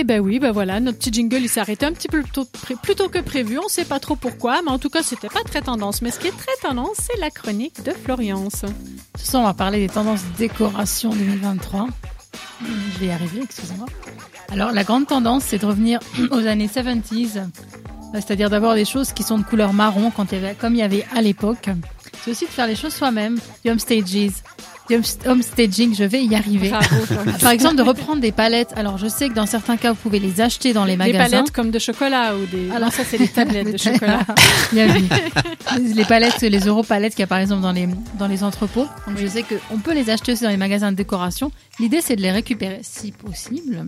Eh ben oui, ben voilà, notre petit jingle il s'est arrêté un petit peu plus tôt, que prévu. On sait pas trop pourquoi, mais en tout cas c'était pas très tendance. Mais ce qui est très tendance, c'est la chronique de Floriance. Ce soir, on va parler des tendances décoration 2023. Je vais y arriver, excusez-moi. Alors, la grande tendance, c'est de revenir aux années 70s, c'est-à-dire d'avoir des choses qui sont de couleur marron, comme il y avait à l'époque. C'est aussi de faire les choses soi-même, du homestages, du homestaging, je vais y arriver. Par exemple, de reprendre des palettes. Alors, je sais que dans certains cas, vous pouvez les acheter dans les magasins. Des palettes comme de chocolat ou des. Alors, ça, c'est des tablettes de chocolat. Bien vu. Les palettes, les euro-palettes qu'il y a par exemple dans les, dans les entrepôts. Donc, je sais qu'on peut les acheter aussi dans les magasins de décoration. L'idée, c'est de les récupérer si possible.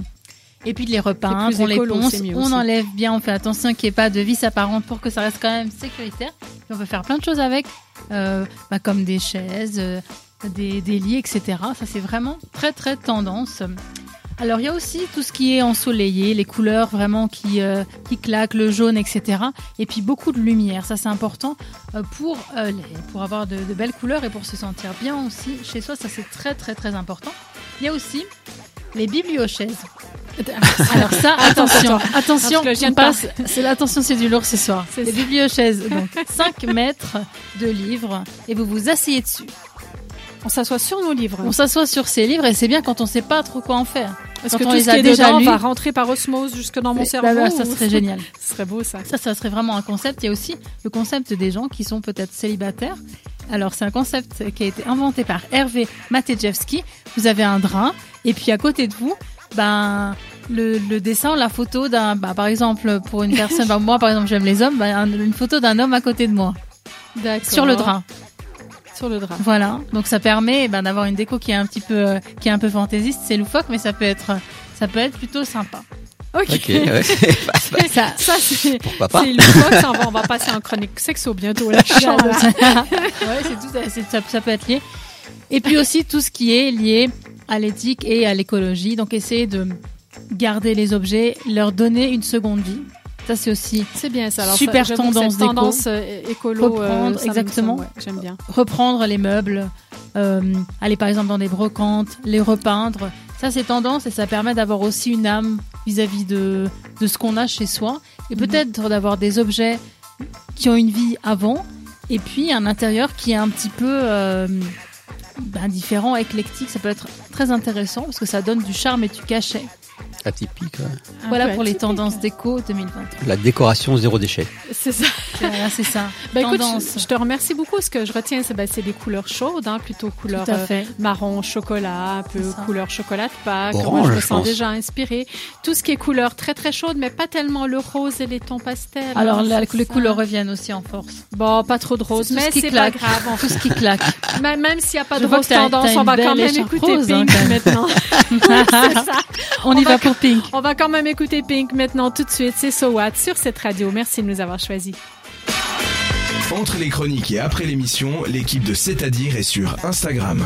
Et puis de les repeindre, on les ponce, on enlève bien, on fait attention qu'il n'y ait pas de vis apparente pour que ça reste quand même sécuritaire. On peut faire plein de choses avec, euh, bah, comme des chaises, euh, des, lits, etc. Ça c'est vraiment très très tendance. Alors il y a aussi tout ce qui est ensoleillé, les couleurs vraiment qui euh, qui claquent, le jaune, etc. Et puis beaucoup de lumière, ça c'est important pour pour avoir de, de, belles couleurs et pour se sentir bien aussi chez soi, ça c'est très très très important. Il y a aussi les bibliochaises. Alors ça, attention, attention, on passe. C'est l'attention, c'est du lourd ce soir. Les bibliochaises, donc 5 mètres de livres et vous vous asseyez dessus. On s'assoit sur nos livres. On s'assoit sur ces livres et c'est bien quand on sait pas trop quoi en faire. Est-ce que tout les ce qui est déjà dedans va rentrer par osmose jusque dans mon cerveau bah, bah, Ça serait génial. Ce serait beau ça. Ça, ça serait vraiment un concept. Il y a aussi le concept des gens qui sont peut-être célibataires. Alors c'est un concept qui a été inventé par Hervé Matejewski. Vous avez un drap et puis à côté de vous, ben le, le dessin, la photo d'un, bah, par exemple pour une personne, bah, moi par exemple j'aime les hommes, bah, une photo d'un homme à côté de moi. Sur le drap le drap. Voilà, donc ça permet ben, d'avoir une déco qui est un petit peu, euh, qui est un peu fantaisiste. C'est loufoque, mais ça peut être, ça peut être plutôt sympa. Ok. ouais. ça, ça c'est loufoque. Ça, on, va, on va passer en chronique sexo bientôt. Là, ouais, c'est tout, ça, ça peut être lié. Et puis aussi tout ce qui est lié à l'éthique et à l'écologie. Donc essayer de garder les objets, leur donner une seconde vie. Ça c'est aussi c'est bien ça. Alors, super tendance tendance euh, écolo. Euh, Reprendre exactement. J'aime bien. Reprendre les meubles, euh, aller par exemple dans des brocantes, les repeindre. Ça c'est tendance et ça permet d'avoir aussi une âme vis-à-vis de de ce qu'on a chez soi et mhm. peut-être d'avoir des objets qui ont une vie avant et puis un intérieur qui est un petit peu euh, ben, différent, éclectique. Ça peut être très intéressant parce que ça donne du charme et du cachet. Atypique. Voilà pour les tendances déco 2023. La décoration zéro déchet. C'est ça. c'est ça. Bah, écoute, je, te remercie beaucoup. Ce que je retiens, c'est bah, des couleurs chaudes, hein, plutôt couleur euh, marron, chocolat, un peu couleur chocolat de Pâques. Orange, je me sens déjà inspiré. Tout ce qui est couleur très très chaude, mais pas tellement le rose et les tons pastels. Alors hein, les couleurs reviennent aussi en force. Bon, pas trop de rose, mais c'est pas grave. Tout ce qui claque. Même, même s'il n'y a pas de rose tendance, on va quand même écouter Pink maintenant. On y va pour Pink. On va quand même écouter Pink maintenant tout de suite. C'est So What sur cette radio. Merci de nous avoir choisis. Entre les chroniques et après l'émission, l'équipe de C'est-à-dire est sur Instagram.